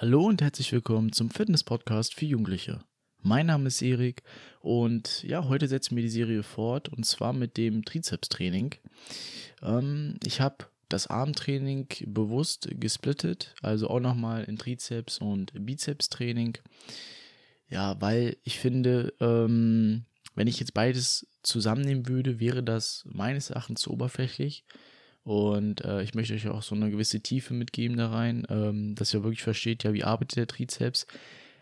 Hallo und herzlich willkommen zum Fitness-Podcast für Jugendliche. Mein Name ist Erik und ja, heute setzen wir die Serie fort und zwar mit dem Trizeps-Training. Ähm, ich habe das Armtraining bewusst gesplittet, also auch nochmal in Trizeps- und Bizeps-Training. Ja, weil ich finde, ähm, wenn ich jetzt beides zusammennehmen würde, wäre das meines Erachtens zu oberflächlich. Und äh, ich möchte euch auch so eine gewisse Tiefe mitgeben da rein, ähm, dass ihr wirklich versteht, ja, wie arbeitet der Trizeps.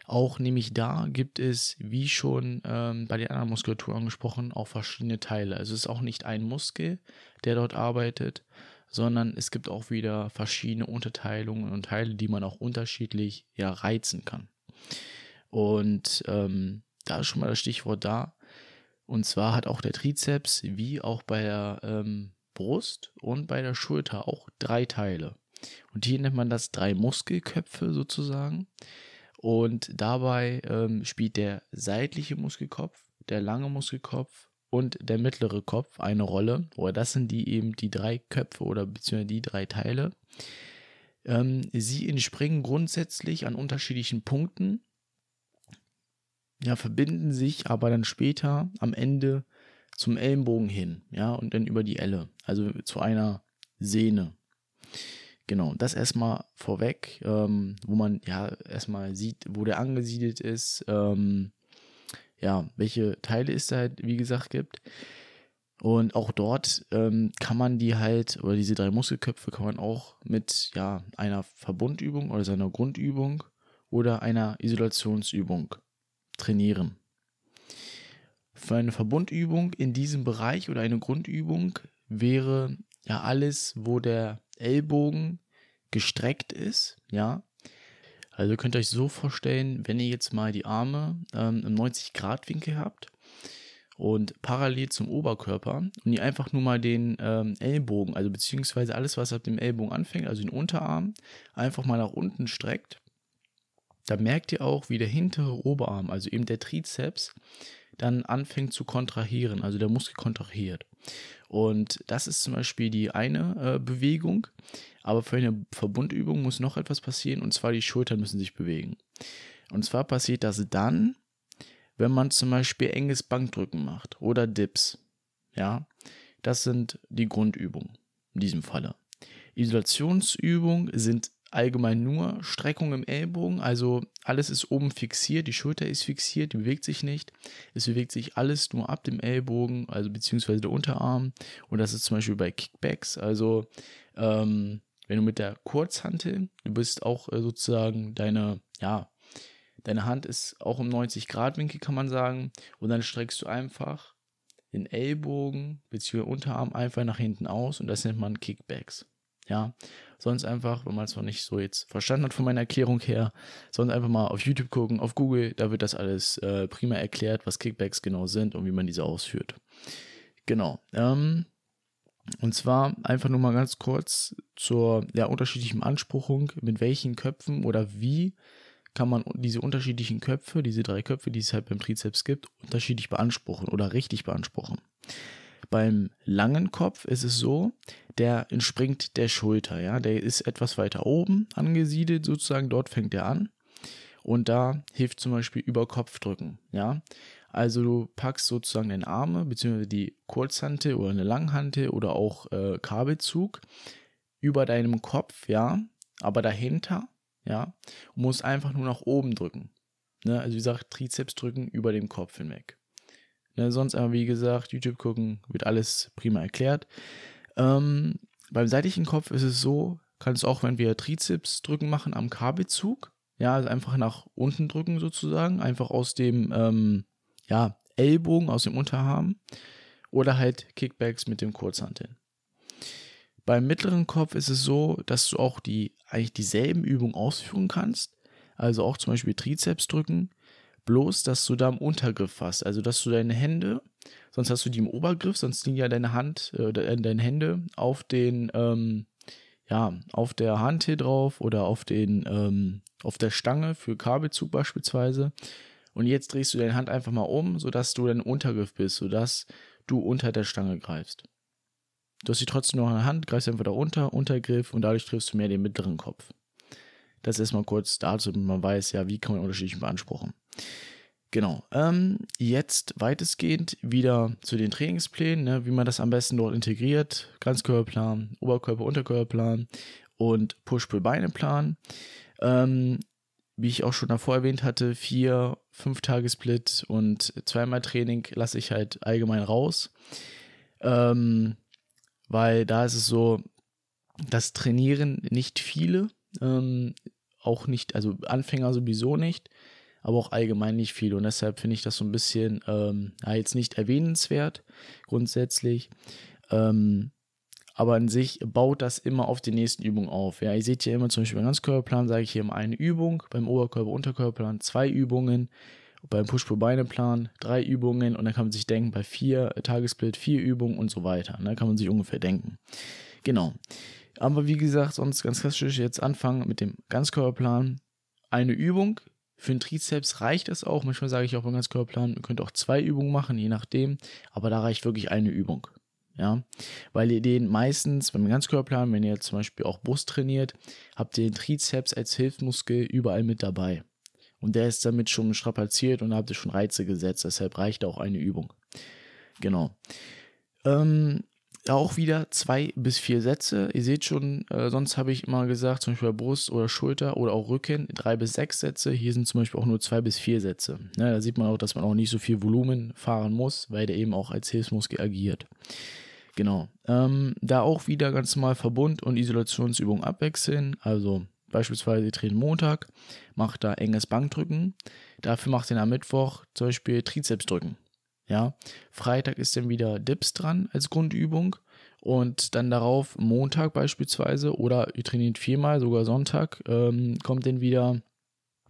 Auch nämlich da gibt es, wie schon ähm, bei der anderen Muskulatur angesprochen, auch verschiedene Teile. Also es ist auch nicht ein Muskel, der dort arbeitet, sondern es gibt auch wieder verschiedene Unterteilungen und Teile, die man auch unterschiedlich ja reizen kann. Und ähm, da ist schon mal das Stichwort da. Und zwar hat auch der Trizeps, wie auch bei der ähm, Brust und bei der Schulter auch drei Teile. Und hier nennt man das drei Muskelköpfe sozusagen. Und dabei ähm, spielt der seitliche Muskelkopf, der lange Muskelkopf und der mittlere Kopf eine Rolle. Oder das sind die eben die drei Köpfe oder beziehungsweise die drei Teile. Ähm, sie entspringen grundsätzlich an unterschiedlichen Punkten, ja, verbinden sich aber dann später am Ende zum Ellenbogen hin, ja, und dann über die Elle, also zu einer Sehne. Genau, das erstmal vorweg, ähm, wo man ja erstmal sieht, wo der angesiedelt ist, ähm, ja, welche Teile es da halt, wie gesagt, gibt. Und auch dort ähm, kann man die halt, oder diese drei Muskelköpfe kann man auch mit ja, einer Verbundübung oder seiner Grundübung oder einer Isolationsübung trainieren. Für eine Verbundübung in diesem Bereich oder eine Grundübung wäre ja alles, wo der Ellbogen gestreckt ist, ja. Also könnt ihr euch so vorstellen, wenn ihr jetzt mal die Arme ähm, im 90-Grad-Winkel habt und parallel zum Oberkörper und ihr einfach nur mal den ähm, Ellbogen, also beziehungsweise alles, was ab dem Ellbogen anfängt, also den Unterarm, einfach mal nach unten streckt, dann merkt ihr auch, wie der hintere Oberarm, also eben der Trizeps, dann anfängt zu kontrahieren, also der Muskel kontrahiert. Und das ist zum Beispiel die eine äh, Bewegung, aber für eine Verbundübung muss noch etwas passieren und zwar die Schultern müssen sich bewegen. Und zwar passiert das dann, wenn man zum Beispiel enges Bankdrücken macht oder Dips. Ja, das sind die Grundübungen in diesem Falle. Isolationsübungen sind allgemein nur Streckung im Ellbogen, also alles ist oben fixiert, die Schulter ist fixiert, die bewegt sich nicht. Es bewegt sich alles nur ab dem Ellbogen, also beziehungsweise der Unterarm. Und das ist zum Beispiel bei Kickbacks, also ähm, wenn du mit der Kurzhantel, du bist auch äh, sozusagen deine, ja, deine Hand ist auch im 90 Grad Winkel, kann man sagen, und dann streckst du einfach den Ellbogen bzw. Unterarm einfach nach hinten aus und das nennt man Kickbacks. Ja, sonst einfach, wenn man es noch nicht so jetzt verstanden hat von meiner Erklärung her, sonst einfach mal auf YouTube gucken, auf Google, da wird das alles äh, prima erklärt, was Kickbacks genau sind und wie man diese ausführt. Genau. Ähm, und zwar einfach nur mal ganz kurz zur ja, unterschiedlichen Anspruchung, mit welchen Köpfen oder wie kann man diese unterschiedlichen Köpfe, diese drei Köpfe, die es halt beim Trizeps gibt, unterschiedlich beanspruchen oder richtig beanspruchen. Beim langen Kopf ist es so, der entspringt der Schulter, ja, der ist etwas weiter oben angesiedelt sozusagen, dort fängt er an. Und da hilft zum Beispiel Überkopfdrücken, ja. Also du packst sozusagen deine Arme, beziehungsweise die Kurzhante oder eine Langhante oder auch äh, Kabelzug über deinem Kopf, ja, aber dahinter, ja, und musst einfach nur nach oben drücken. Ne? Also wie gesagt, Trizeps drücken über dem Kopf hinweg. Ne, sonst aber, wie gesagt, YouTube gucken, wird alles prima erklärt. Ähm, beim seitlichen Kopf ist es so, kannst auch, wenn wir Trizeps drücken machen am Kabelzug, ja, also einfach nach unten drücken sozusagen, einfach aus dem, ähm, ja, Ellbogen, aus dem Unterarm oder halt Kickbacks mit dem Kurzhanteln. Beim mittleren Kopf ist es so, dass du auch die, eigentlich dieselben Übungen ausführen kannst, also auch zum Beispiel Trizeps drücken, bloß, dass du da im Untergriff hast. Also, dass du deine Hände, sonst hast du die im Obergriff, sonst liegen ja deine Hand, äh, deine Hände auf den, ähm, ja, auf der Hand hier drauf oder auf den, ähm, auf der Stange für Kabelzug beispielsweise. Und jetzt drehst du deine Hand einfach mal um, sodass du dein Untergriff bist, sodass du unter der Stange greifst. Du hast sie trotzdem noch in der Hand, greifst einfach da unter, Untergriff und dadurch triffst du mehr den mittleren Kopf. das erstmal kurz dazu, damit man weiß, ja, wie kann man unterschiedlich beanspruchen. Genau. Ähm, jetzt weitestgehend wieder zu den Trainingsplänen, ne, wie man das am besten dort integriert. Ganzkörperplan, Oberkörper, Unterkörperplan und Push-Pull-Beine-Plan. Ähm, wie ich auch schon davor erwähnt hatte, vier, fünf Tage Split und zweimal Training lasse ich halt allgemein raus. Ähm, weil da ist es so, das trainieren nicht viele, ähm, auch nicht, also Anfänger sowieso nicht, aber auch allgemein nicht viele. Und deshalb finde ich das so ein bisschen, ähm, ja, jetzt nicht erwähnenswert grundsätzlich. Ähm, aber an sich baut das immer auf die nächsten Übungen auf. Ja, ihr seht hier immer zum Beispiel beim Ganzkörperplan, sage ich hier immer eine Übung, beim Oberkörper-Unterkörperplan zwei Übungen, beim Push-Pull-Beine-Plan drei Übungen und dann kann man sich denken, bei vier Tagessplit vier Übungen und so weiter. Da ne, kann man sich ungefähr denken. Genau. Aber wie gesagt, sonst ganz klassisch jetzt anfangen mit dem Ganzkörperplan. Eine Übung. Für den Trizeps reicht es auch. Manchmal sage ich auch beim Ganzkörperplan, ihr könnt auch zwei Übungen machen, je nachdem. Aber da reicht wirklich eine Übung. Ja, weil ihr den meistens beim Ganzkörperplan, wenn ihr zum Beispiel auch Brust trainiert, habt ihr den Trizeps als Hilfsmuskel überall mit dabei. Und der ist damit schon strapaziert und da habt ihr schon Reize gesetzt. Deshalb reicht auch eine Übung. Genau. Ähm, auch wieder zwei bis vier Sätze. Ihr seht schon, äh, sonst habe ich immer gesagt, zum Beispiel bei Brust oder Schulter oder auch Rücken, drei bis sechs Sätze. Hier sind zum Beispiel auch nur zwei bis vier Sätze. Ne, da sieht man auch, dass man auch nicht so viel Volumen fahren muss, weil der eben auch als Hilfsmuskel agiert. Genau. Ähm, da auch wieder ganz normal Verbund- und Isolationsübungen abwechseln. Also beispielsweise ihr trainiert Montag, macht da enges Bankdrücken. Dafür macht ihr am Mittwoch zum Beispiel Trizepsdrücken. Ja, Freitag ist dann wieder Dips dran als Grundübung und dann darauf Montag beispielsweise oder ihr trainiert viermal, sogar Sonntag, ähm, kommt dann wieder,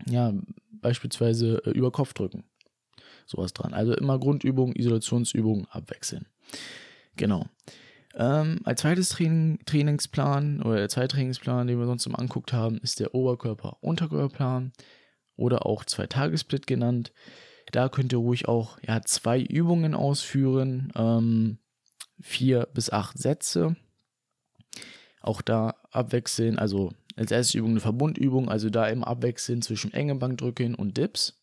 ja, beispielsweise äh, über Kopfdrücken. Sowas dran. Also immer Grundübung, Isolationsübung abwechseln. Genau. Ähm, als zweites Training, Trainingsplan oder der zweite Trainingsplan, den wir sonst immer anguckt haben, ist der Oberkörper-Unterkörperplan oder auch Zwei-Tages-Split genannt. Da könnt ihr ruhig auch ja, zwei Übungen ausführen, ähm, vier bis acht Sätze. Auch da abwechseln, also als erste Übung eine Verbundübung, also da im Abwechseln zwischen enge Bankdrücken und Dips.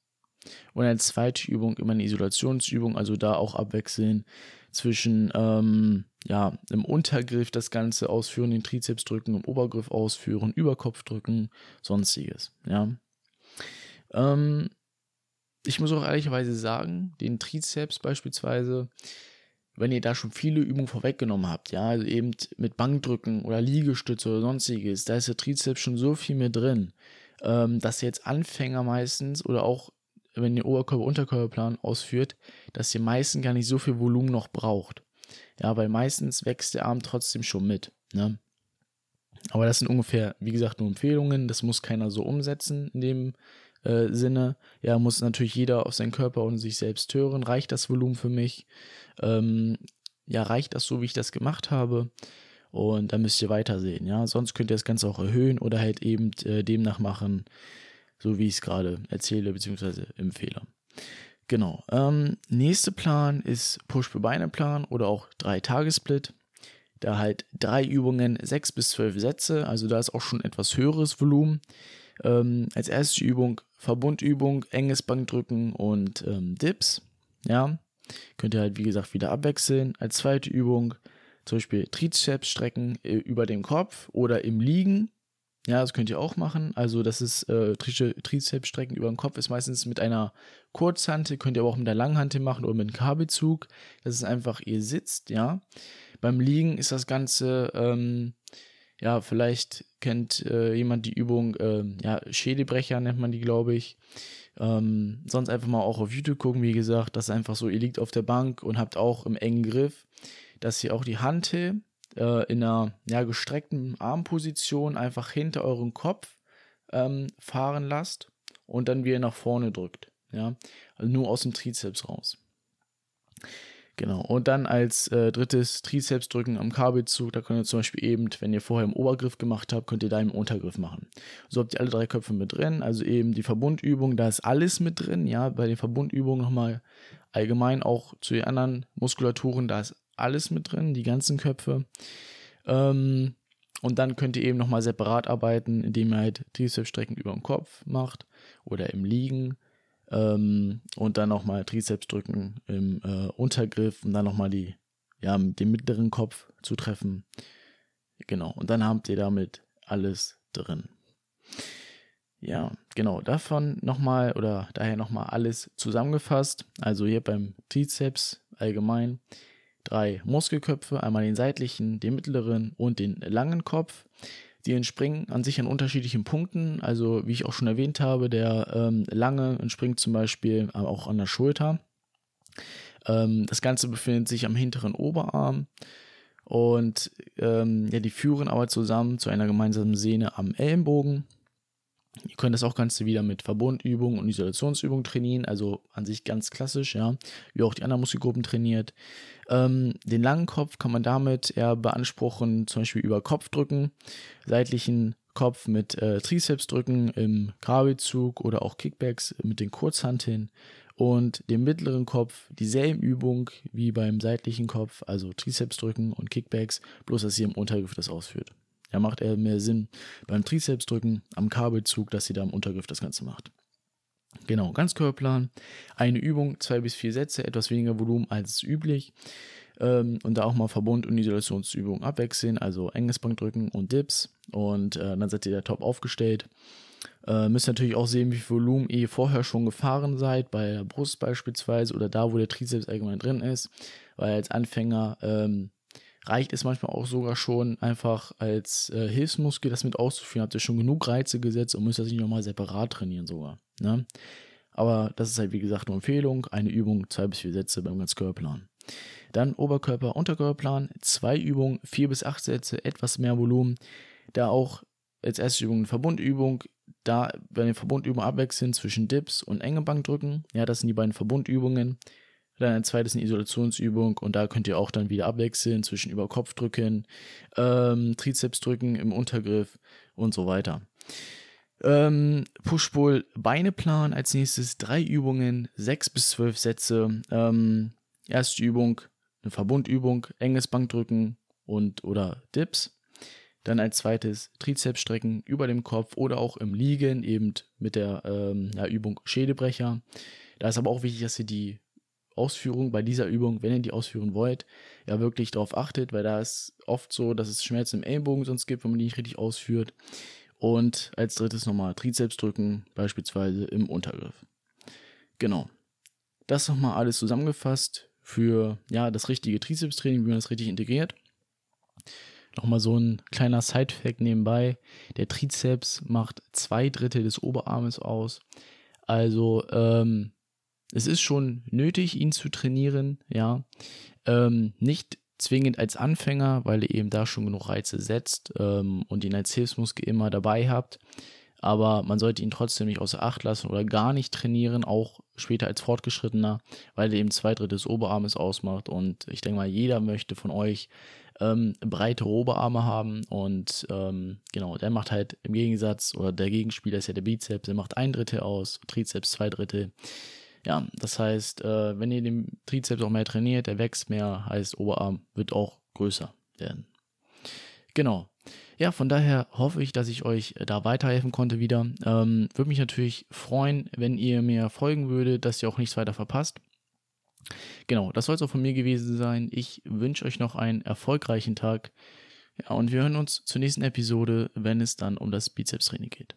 Und als zweite Übung immer eine Isolationsübung, also da auch abwechseln zwischen ähm, ja, im Untergriff das Ganze ausführen, den Trizeps drücken, im Obergriff ausführen, Überkopf drücken, sonstiges. Ja. Ähm, ich muss auch ehrlicherweise sagen, den Trizeps beispielsweise, wenn ihr da schon viele Übungen vorweggenommen habt, ja, also eben mit Bankdrücken oder Liegestütze oder sonstiges, da ist der Trizeps schon so viel mehr drin, ähm, dass jetzt Anfänger meistens oder auch wenn ihr Oberkörper-Unterkörperplan ausführt, dass ihr meistens gar nicht so viel Volumen noch braucht. Ja, weil meistens wächst der Arm trotzdem schon mit. Ne? Aber das sind ungefähr, wie gesagt, nur Empfehlungen. Das muss keiner so umsetzen in dem äh, Sinne. Ja, muss natürlich jeder auf seinen Körper und sich selbst hören. Reicht das Volumen für mich? Ähm, ja, reicht das so, wie ich das gemacht habe? Und dann müsst ihr weitersehen. Ja, sonst könnt ihr das Ganze auch erhöhen oder halt eben äh, demnach machen, so wie ich es gerade erzähle bzw. empfehle. Genau. Ähm, nächste Plan ist Push-Beine-Plan oder auch Drei-Tage-Split. Da halt drei Übungen, sechs bis zwölf Sätze, also da ist auch schon etwas höheres Volumen. Ähm, als erste Übung Verbundübung, enges Bankdrücken und ähm, Dips. Ja, könnt ihr halt wie gesagt wieder abwechseln. Als zweite Übung zum Beispiel Trizeps strecken äh, über dem Kopf oder im Liegen ja, das könnt ihr auch machen. Also, das ist äh, Trizepsstrecken über den Kopf, ist meistens mit einer Kurzhantel, könnt ihr aber auch mit der Langhantel machen oder mit einem Kabelzug. Das ist einfach, ihr sitzt, ja. Beim Liegen ist das Ganze, ähm, ja, vielleicht kennt äh, jemand die Übung, äh, ja, Schädelbrecher nennt man die, glaube ich. Ähm, sonst einfach mal auch auf YouTube gucken, wie gesagt, das ist einfach so, ihr liegt auf der Bank und habt auch im engen Griff, dass ihr auch die Hantel äh, in einer ja, gestreckten Armposition einfach hinter euren Kopf ähm, fahren lasst und dann wieder nach vorne drückt. Ja, also nur aus dem Trizeps raus. Genau. Und dann als äh, drittes Trizeps drücken am Kabelzug. Da könnt ihr zum Beispiel eben, wenn ihr vorher im Obergriff gemacht habt, könnt ihr da im Untergriff machen. So habt ihr alle drei Köpfe mit drin. Also eben die Verbundübung, da ist alles mit drin. Ja, bei den Verbundübungen nochmal allgemein auch zu den anderen Muskulaturen, da ist alles mit drin, die ganzen Köpfe. Ähm, Und dann könnt ihr eben nochmal separat arbeiten, indem ihr halt Trizepsstrecken über den Kopf macht oder im Liegen. Ähm, und dann nochmal Trizeps drücken im äh, Untergriff, um dann nochmal die, ja, den mittleren Kopf zu treffen. Genau. Und dann habt ihr damit alles drin. Ja, genau, davon nochmal oder daher nochmal alles zusammengefasst. Also hier beim Trizeps allgemein drei Muskelköpfe, einmal den seitlichen, den mittleren und den langen Kopf. Die entspringen an sich an unterschiedlichen Punkten. Also, wie ich auch schon erwähnt habe, der ähm, lange entspringt zum Beispiel auch an der Schulter. Ähm, das Ganze befindet sich am hinteren Oberarm. Und ähm, ja, die führen aber zusammen zu einer gemeinsamen Sehne am Ellenbogen. Ihr könnt das auch Ganze wieder mit Verbundübungen und Isolationsübungen trainieren, also an sich ganz klassisch, ja, wie auch die anderen Muskelgruppen trainiert. Ähm, den langen Kopf kann man damit eher beanspruchen, zum Beispiel über Kopfdrücken, seitlichen Kopf mit äh, Trizepsdrücken im Kabelzug oder auch Kickbacks mit den Kurzhanteln und dem mittleren Kopf dieselben Übung wie beim seitlichen Kopf, also Trizepsdrücken und Kickbacks, bloß dass ihr im Untergriff das ausführt. Ja, macht eher mehr Sinn beim Trizepsdrücken am Kabelzug, dass sie da im Untergriff das Ganze macht. Genau, ganz Körperplan. Eine Übung, zwei bis vier Sätze, etwas weniger Volumen als üblich. Ähm, und da auch mal Verbund- und Isolationsübungen abwechseln, also enges Bankdrücken und Dips. Und äh, dann seid ihr da top aufgestellt. Äh, müsst natürlich auch sehen, wie viel Volumen ihr vorher schon gefahren seid, bei der Brust beispielsweise oder da, wo der Trizeps allgemein drin ist. Weil als Anfänger ähm, reicht es manchmal auch sogar schon einfach als äh, Hilfsmuskel das mit auszuführen. Habt ihr schon genug Reize gesetzt und müsst das nicht nochmal separat trainieren sogar. Ne? Aber das ist halt wie gesagt nur Empfehlung. Eine Übung, zwei bis vier Sätze beim Ganzkörperplan. Dann Oberkörper, Unterkörperplan, zwei Übungen, vier bis acht Sätze, etwas mehr Volumen. Da auch als erste Übung eine Verbundübung. Da bei den Verbundübungen abwechseln zwischen Dips und enge Bankdrücken. Ja, das sind die beiden Verbundübungen. Dann ein zweites eine Isolationsübung und da könnt ihr auch dann wieder abwechseln zwischen Überkopfdrücken, ähm, Trizepsdrücken im Untergriff und so weiter. Ähm, Push-Pull Beineplan als nächstes drei Übungen, sechs bis zwölf Sätze. Ähm, erste Übung eine Verbundübung, enges Bankdrücken und oder Dips. Dann als zweites Trizepsstrecken über dem Kopf oder auch im Liegen eben mit der ähm, ja, Übung Schädelbrecher. Da ist aber auch wichtig, dass ihr die Ausführung bei dieser Übung, wenn ihr die ausführen wollt, ja wirklich darauf achtet, weil da ist oft so, dass es Schmerzen im Ellenbogen sonst gibt, wenn man die nicht richtig ausführt. Und als drittes nochmal Trizeps drücken, beispielsweise im Untergriff. Genau. Das nochmal alles zusammengefasst für ja, das richtige Trizeps-Training, wie man das richtig integriert. Nochmal so ein kleiner Side-Fact nebenbei. Der Trizeps macht zwei Drittel des Oberarmes aus. Also ähm, es ist schon nötig, ihn zu trainieren, ja. Ähm, nicht zwingend als Anfänger, weil ihr eben da schon genug Reize setzt ähm, und ihn als Hilfsmuskel immer dabei habt. Aber man sollte ihn trotzdem nicht außer Acht lassen oder gar nicht trainieren, auch später als Fortgeschrittener, weil er eben zwei Drittel des Oberarmes ausmacht. Und ich denke mal, jeder möchte von euch ähm, breite Oberarme haben. Und ähm, genau, der macht halt im Gegensatz, oder der Gegenspieler ist ja der Bizeps, der macht ein Drittel aus, Trizeps zwei Drittel. Ja, das heißt, äh, wenn ihr den Trizeps auch mehr trainiert, der wächst mehr, heißt Oberarm wird auch größer werden. Genau. Ja, von daher hoffe ich, dass ich euch da weiterhelfen konnte wieder. Ähm, Würde mich natürlich freuen, wenn ihr mir folgen würdet, dass ihr auch nichts weiter verpasst. Genau, das soll es auch von mir gewesen sein. Ich wünsche euch noch einen erfolgreichen Tag. Ja, und wir hören uns zur nächsten Episode, wenn es dann um das Bizeps-Training geht.